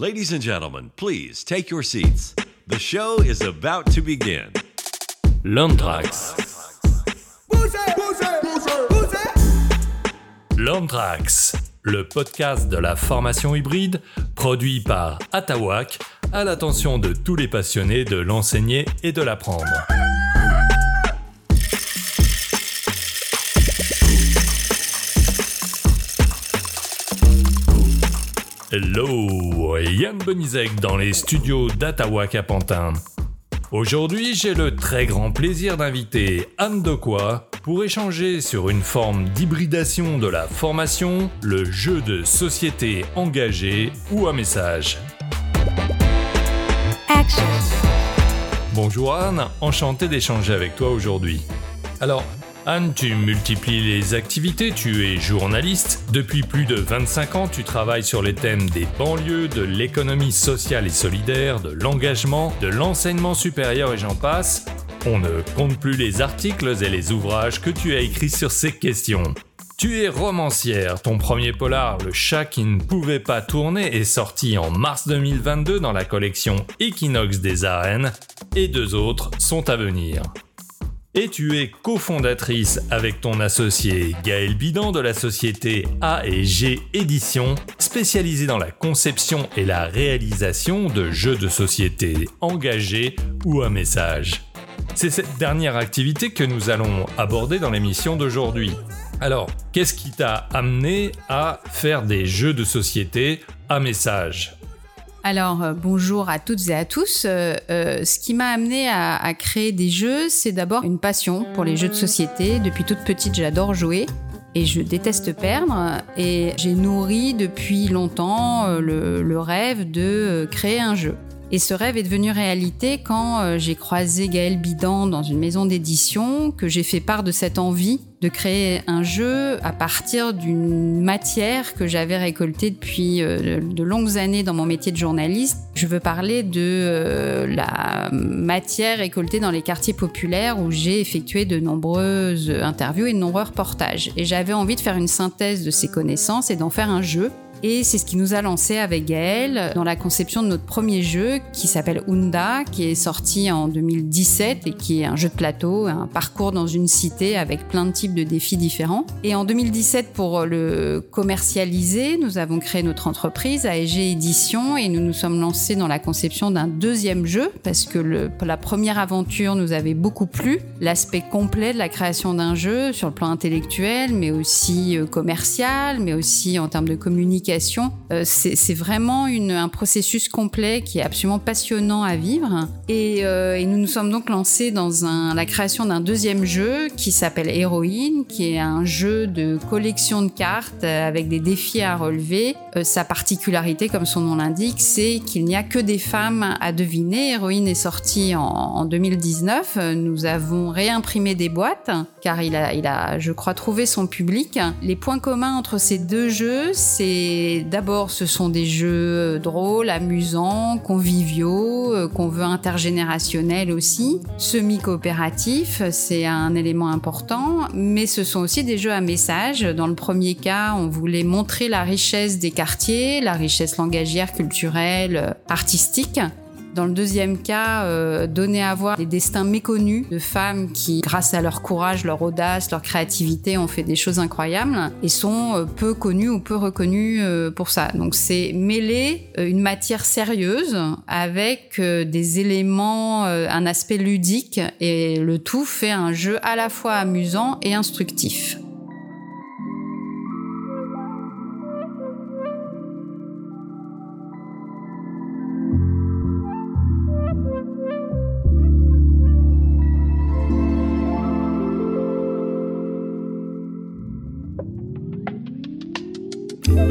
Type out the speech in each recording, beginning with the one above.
Ladies and gentlemen, please take your seats. The show is about to begin. L'Anthrax. L'Anthrax, le podcast de la formation hybride produit par Atawak à l'attention de tous les passionnés de l'enseigner et de l'apprendre. Hello, Yann Bonizek dans les studios d'Atawak à Pantin. Aujourd'hui, j'ai le très grand plaisir d'inviter Anne Dequoy pour échanger sur une forme d'hybridation de la formation, le jeu de société engagé ou à message. Bonjour Anne, enchanté d'échanger avec toi aujourd'hui. Alors, Anne, tu multiplies les activités, tu es journaliste. Depuis plus de 25 ans, tu travailles sur les thèmes des banlieues, de l'économie sociale et solidaire, de l'engagement, de l'enseignement supérieur et j'en passe. On ne compte plus les articles et les ouvrages que tu as écrits sur ces questions. Tu es romancière. Ton premier polar, Le chat qui ne pouvait pas tourner, est sorti en mars 2022 dans la collection Equinox des arènes, et deux autres sont à venir. Et tu es cofondatrice avec ton associé Gaël Bidan de la société A et G Éditions, spécialisée dans la conception et la réalisation de jeux de société engagés ou à message. C'est cette dernière activité que nous allons aborder dans l'émission d'aujourd'hui. Alors, qu'est-ce qui t'a amené à faire des jeux de société à message? Alors euh, bonjour à toutes et à tous. Euh, euh, ce qui m'a amené à, créer des jeux, c'est d'abord une passion pour les jeux de société. Depuis toute petite, j'adore jouer et je déteste perdre. Et j'ai nourri depuis longtemps le, rêve de créer un jeu. Et ce rêve est devenu réalité quand euh, j'ai croisé Gaël Bidan dans une maison d'édition, que j'ai fait part de cette envie de créer un jeu à partir d'une matière que j'avais récoltée depuis euh, de longues années dans mon métier de journaliste. Je veux parler de euh, la matière récoltée dans les quartiers populaires où j'ai effectué de nombreuses interviews et de nombreux reportages. Et j'avais envie de faire une synthèse de ces connaissances et d'en faire un jeu et c'est ce qui nous a lancé avec Gaël dans la conception de notre premier jeu qui s'appelle Unda, qui est sorti en 2017 et qui est un jeu de plateau, un parcours dans une cité avec plein de types de défis différents. Et en 2017, pour le commercialiser, nous avons créé notre entreprise AEG Édition et nous nous sommes lancés dans la conception d'un deuxième jeu parce que la première aventure nous avait beaucoup plu. L'aspect complet de la création d'un jeu sur le plan intellectuel, mais aussi euh, commercial, mais aussi en termes de communication euh, c'est vraiment un processus complet qui est absolument passionnant à vivre. Euh, et, nous nous sommes donc lancés dans la création d'un deuxième jeu qui s'appelle Héroïne, qui est un jeu de collection de cartes avec des défis à relever. Euh, sa particularité, comme son nom l'indique, c'est qu'il n'y a que des femmes à deviner. Héroïne est sorti en, 2019. Nous avons réimprimé des boîtes car il a, je crois, trouvé son public. Les points communs entre ces deux jeux, c'est d'abord, ce sont des jeux drôles, amusants, conviviaux, euh, qu'on veut intergénérationnels aussi. Semi-coopératifs, c'est un élément important, mais ce sont aussi des jeux à message. Dans le premier cas, on voulait montrer la richesse des quartiers, la richesse langagière, culturelle, artistique. Dans le deuxième cas, euh, donner à voir des destins méconnus de femmes qui, grâce à leur courage, leur audace, leur créativité, ont fait des choses incroyables et sont euh, peu connues ou peu reconnues euh, pour ça. Donc c'est mêler une matière sérieuse avec des éléments, un aspect ludique et le tout fait un jeu à la fois amusant et instructif.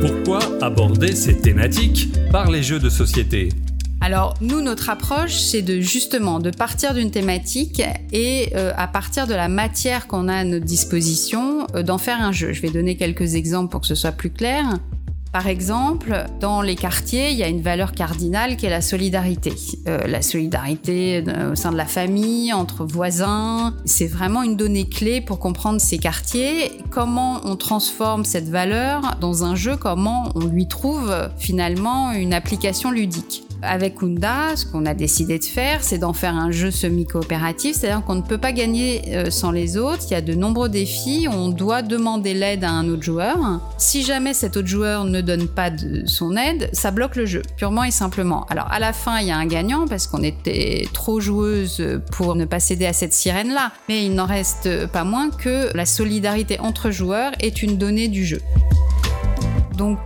Pourquoi aborder ces thématiques par les jeux de société alors nous, notre approche, c'est de justement de partir d'une thématique et euh, à partir de la matière qu'on a à notre disposition, euh, d'en faire un jeu. Je vais donner quelques exemples pour que ce soit plus clair. Par exemple, dans les quartiers, il y a une valeur cardinale qui est la solidarité. Euh, la solidarité euh, au sein de la famille, entre voisins, c'est vraiment une donnée clé pour comprendre ces quartiers. Comment on transforme cette valeur dans un jeu, comment on lui trouve finalement une application ludique? Avec Unda, ce qu'on a décidé de faire, c'est d'en faire un jeu semi-coopératif, c'est-à-dire qu'on ne peut pas gagner euh, sans les autres. Il y a de nombreux défis, on doit demander l'aide à un autre joueur. Si jamais cet autre joueur ne donne pas de son aide, ça bloque le jeu, purement et simplement. Alors à la fin, il y a un gagnant parce qu'on était trop joueuse pour ne pas céder à cette sirène-là, mais il n'en reste pas moins que la solidarité entre joueurs est une donnée du jeu. Donc,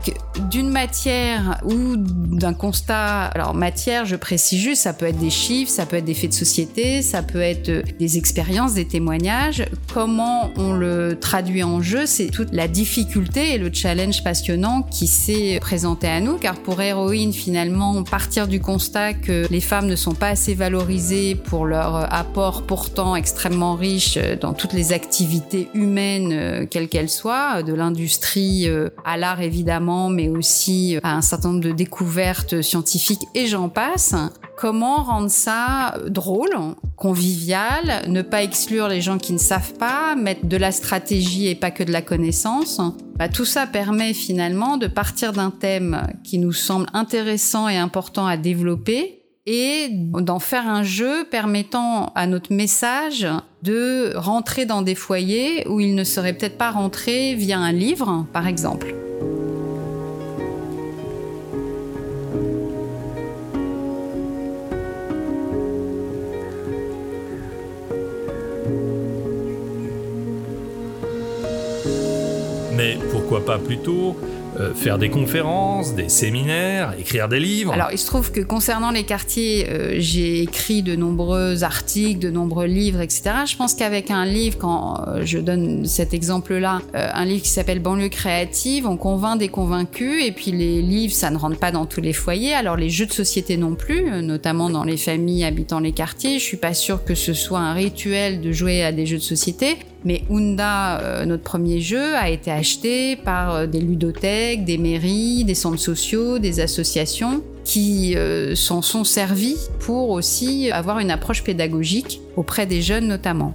d'une matière ou d'un constat, alors matière, je précise juste, ça peut être des chiffres, ça peut être des faits de société, ça peut être euh, des expériences, des témoignages. Comment on le traduit en jeu, c'est toute la difficulté et le challenge passionnant qui s'est présenté à nous, car pour Héroïne, finalement, partir du constat que les femmes ne sont pas assez valorisées pour leur apport pourtant extrêmement riche dans toutes les activités humaines, euh, quelles qu'elles soient, de l'industrie euh, à l'art évidemment, mais aussi à un certain nombre de découvertes scientifiques et j'en passe. Comment rendre ça drôle, convivial, ne pas exclure les gens qui ne savent pas, mettre de la stratégie et pas que de la connaissance? Bah, Tout ça permet finalement de partir d'un thème qui nous semble intéressant et important à développer et d'en faire un jeu permettant à notre message de rentrer dans des foyers où il ne serait peut-être pas rentré via un livre, par exemple. Pourquoi pas plutôt euh, faire des conférences, des séminaires, écrire des livres. Alors, il se trouve que concernant les quartiers, euh, j'ai écrit de nombreux articles, de nombreux livres, etc. Je pense qu'avec un livre, quand euh, je donne cet exemple-là, un livre qui s'appelle Banlieue créative, on convainc des convaincus, et puis les livres, ça ne rentre pas dans tous les foyers. Alors, les jeux de société non plus, notamment dans les familles habitant les quartiers. Je suis pas sûre que ce soit un rituel de jouer à des jeux de société. Mais Unda, notre premier jeu, a été acheté par des ludothèques des mairies, des centres sociaux, des associations qui euh, s'en sont servis pour aussi avoir une approche pédagogique auprès des jeunes notamment.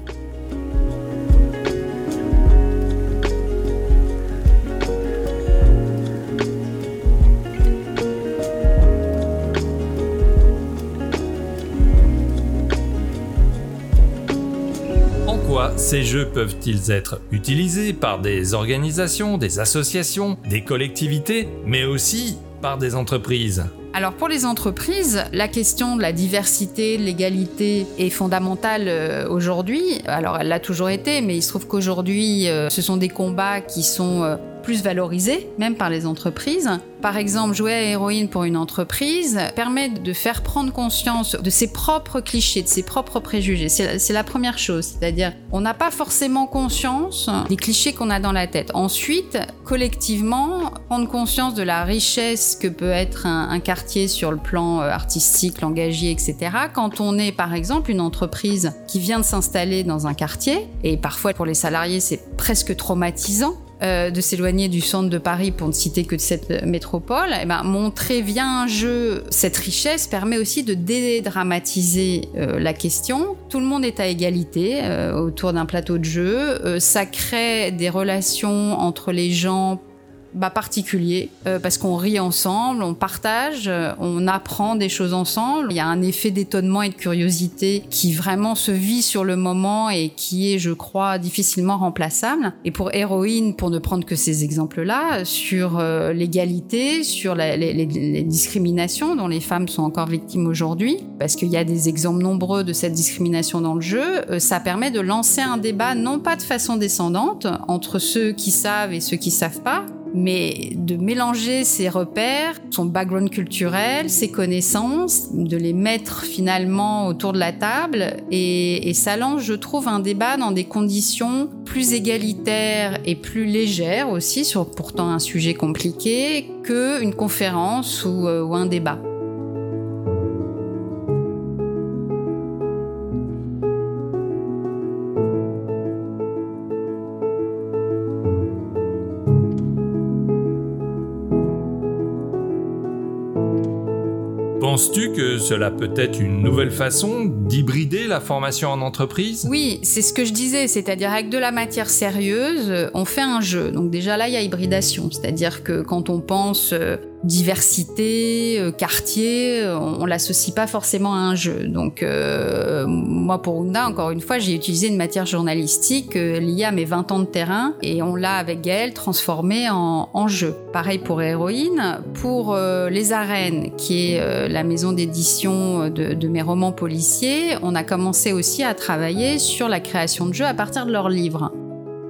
Ces jeux peuvent-ils être utilisés par des organisations, des associations, des collectivités, mais aussi par des entreprises? Alors pour les entreprises, la question de la diversité, de l'égalité est fondamentale euh, aujourd'hui. Alors elle l'a toujours été, mais il se trouve qu'aujourd'hui, euh, ce sont des combats qui sont euh, plus valorisé, même par les entreprises. Par exemple, jouer à héroïne pour une entreprise permet de faire prendre conscience de ses propres clichés, de ses propres préjugés. C'est la première chose, c'est-à-dire on n'a pas forcément conscience des clichés qu'on a dans la tête. Ensuite, collectivement, prendre conscience de la richesse que peut être un, un quartier sur le plan euh, artistique, langagier, etc. Quand on est par exemple une entreprise qui vient de s'installer dans un quartier, et parfois pour les salariés c'est presque traumatisant, euh, de s'éloigner du centre de Paris pour ne citer que de cette métropole, eh ben, montrer via un jeu cette richesse permet aussi de dédramatiser euh, la question. Tout le monde est à égalité euh, autour d'un plateau de jeu. ça crée des relations entre les gens bah, particulier euh, parce qu'on rit ensemble, on partage, euh, on apprend des choses ensemble. Il y a un effet d'étonnement et de curiosité qui vraiment se vit sur le moment et qui est, je crois, difficilement remplaçable. Et pour Héroïne, pour ne prendre que ces exemples-là, sur euh, l'égalité, sur les, les, discriminations dont les femmes sont encore victimes aujourd'hui, parce qu'il y a des exemples nombreux de cette discrimination dans le jeu, ça permet de lancer un débat non pas de façon descendante entre ceux qui savent et ceux qui savent pas, mais de mélanger ses repères, son background culturel, ses connaissances, de les mettre finalement autour de la table et, et ça lance, je trouve, un débat dans des conditions plus égalitaires et plus légères aussi sur pourtant un sujet compliqué qu'une conférence ou, euh, ou un débat. Penses-tu que cela peut être une nouvelle façon d'hybrider la formation en entreprise? Oui, c'est ce que je disais, c'est-à-dire avec de la matière sérieuse, on fait un jeu. Donc déjà là, il y a hybridation, c'est-à-dire que quand on pense euh, diversité, euh, quartier, on, l'associe pas forcément à un jeu. Donc euh, moi pour Ounda, encore une fois, j'ai utilisé une matière journalistique euh, liée à mes 20 ans de terrain et on l'a avec Gaël transformé en, jeu. Pareil pour Héroïne, pour euh, Les Arènes, qui est euh, la maison d'édition de, mes romans policiers, on a commencé aussi à travailler sur la création de jeux à partir de leurs livres.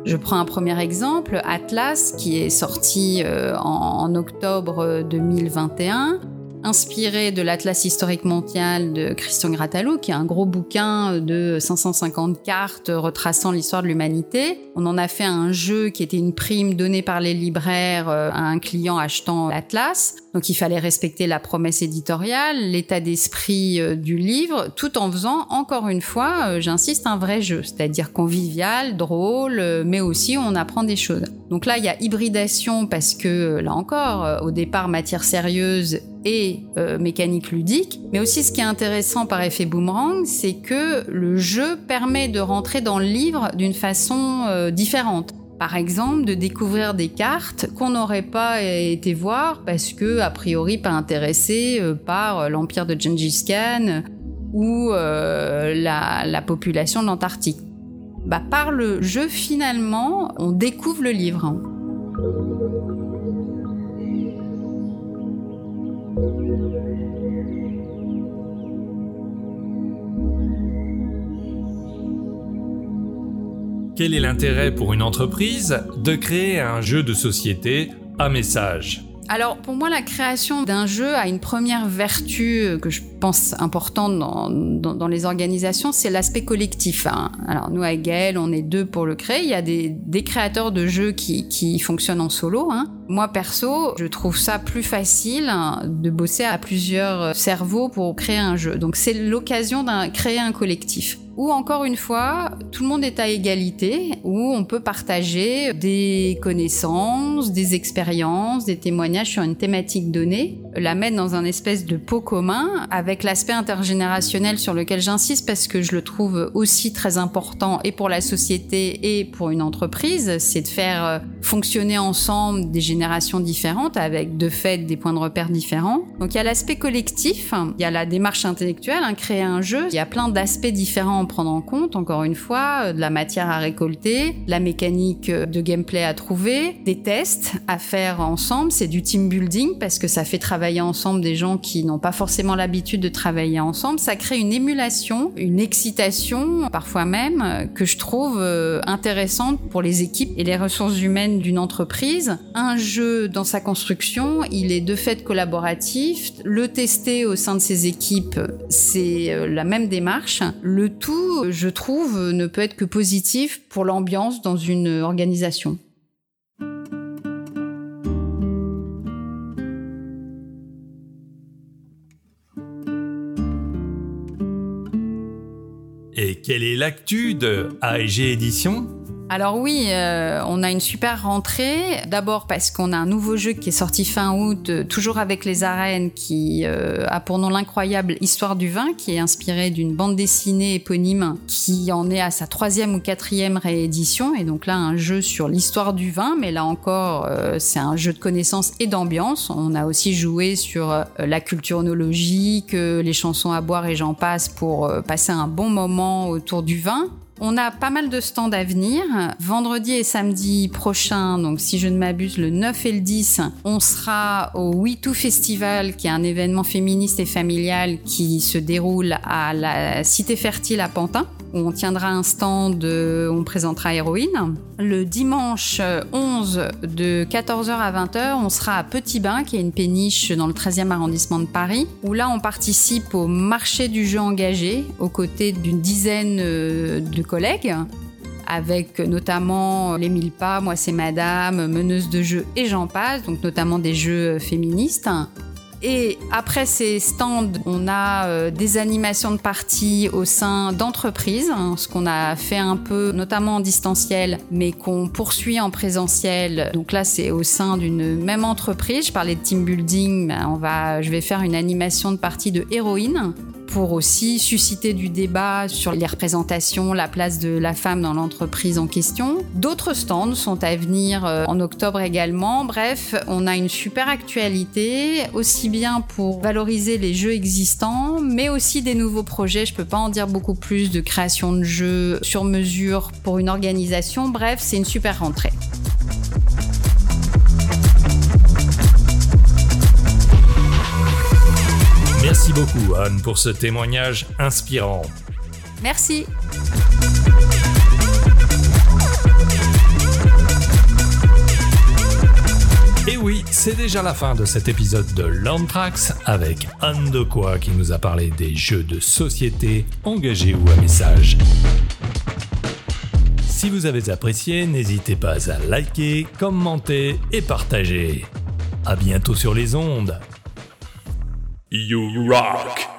Je prends un premier exemple, Atlas, qui est sorti euh, en, en, octobre 2021, inspiré de l'Atlas historique mondial de Christian Gratalou, qui est un gros bouquin de 550 cartes retraçant l'histoire de l'humanité. On en a fait un jeu qui était une prime donnée par les libraires euh, à un client achetant l'Atlas. Donc il fallait respecter la promesse éditoriale, l'état d'esprit euh, du livre, tout en faisant, encore une fois, euh, j'insiste, un vrai jeu, c'est-à-dire convivial, drôle, mais aussi on apprend des choses. Donc là, il y a hybridation parce que, là encore, au départ, matière sérieuse et euh, mécanique ludique. Mais aussi, ce qui est intéressant par effet boomerang, c'est que le jeu permet de rentrer dans le livre d'une façon euh, différente. Par exemple, de découvrir des cartes qu'on n'aurait pas été voir parce que, a priori, pas intéressé euh, par l'empire de Gengis Khan ou la, la, population de l'Antarctique. Bah, par le jeu, finalement, on découvre le livre. Quel est l'intérêt pour une entreprise de créer un jeu de société à message? Alors pour moi, la création d'un jeu a une première vertu que je pense importante dans, dans, les organisations, c'est l'aspect collectif. Hein. Alors nous, à Gaël, on est deux pour le créer. Il y a des, des créateurs de jeux qui, qui fonctionnent en solo. Hein. Moi, perso, je trouve ça plus facile de bosser à plusieurs cerveaux pour créer un jeu. Donc c'est l'occasion de créer un collectif où encore une fois, tout le monde est à égalité, où on peut partager des connaissances, des expériences, des témoignages sur une thématique donnée, la mettre dans un espèce de pot commun avec l'aspect intergénérationnel sur lequel j'insiste parce que je le trouve aussi très important et pour la société et pour une entreprise, c'est de faire fonctionner ensemble des générations différentes avec de fait des points de repère différents. Donc il y a l'aspect collectif, il y a la démarche intellectuelle, hein, créer un jeu, il y a plein d'aspects différents à prendre en compte, encore une fois, de la matière à récolter, la mécanique de gameplay à trouver, des tests à faire ensemble, c'est du team building parce que ça fait travailler ensemble des gens qui n'ont pas forcément l'habitude de travailler ensemble, ça crée une émulation, une excitation parfois même que je trouve intéressante pour les équipes et les ressources humaines d'une entreprise. Un jeu dans sa construction, il est de fait collaboratif, le tester au sein de ses équipes, c'est la même démarche. Le tout je trouve, ne peut être que positif pour l'ambiance dans une organisation. Quelle est l'actu de AEG Édition alors oui, euh, on a une super rentrée. D'abord parce qu'on a un nouveau jeu qui est sorti fin août, euh, toujours avec les arènes, qui euh, a pour nom l'incroyable Histoire du vin, qui est inspiré d'une bande dessinée éponyme qui en est à sa troisième ou quatrième réédition. Et donc là, un jeu sur l'histoire du vin, mais là encore, c'est un jeu de connaissances et d'ambiance. On a aussi joué sur la culture onologique, les chansons à boire et j'en passe pour passer un bon moment autour du vin. On a pas mal de stands à venir. Vendredi et samedi prochain, donc si je ne m'abuse, le 9 et le 10, on sera au We2 Festival, qui est un événement féministe et familial qui se déroule à la Cité Fertile à Pantin où on tiendra un stand, on présentera Héroïne. Le dimanche 11 de 14h à 20h, on sera à Petit Bain, qui est une péniche dans le 13e arrondissement de Paris, où là on participe au marché du jeu engagé, aux côtés d'une dizaine de collègues avec notamment les mille pas, moi c'est madame, meneuse de jeux et j'en passe, donc notamment des jeux féministes. Et après ces stands, on a euh, des animations de parties au sein d'entreprises, hein, ce qu'on a fait un peu, notamment en distanciel, mais qu'on poursuit en présentiel. Donc là, c'est au sein d'une même entreprise. Je parlais de team building, on va, je vais faire une animation de partie de héroïne pour aussi susciter du débat sur les représentations, la place de la femme dans l'entreprise en question. D'autres stands sont à venir euh, en octobre également. Bref, on a une super actualité, aussi bien pour valoriser les jeux existants, mais aussi des nouveaux projets. Je peux pas en dire beaucoup plus de création de jeux sur mesure pour une organisation. Bref, c'est une super rentrée. Beaucoup Anne pour ce témoignage inspirant. Merci. Et oui, c'est déjà la fin de cet épisode de Landtrax avec Anne Decoy qui nous a parlé des jeux de société engagés ou à message. Si vous avez apprécié, n'hésitez pas à liker, commenter et partager. À bientôt sur les ondes. You rock!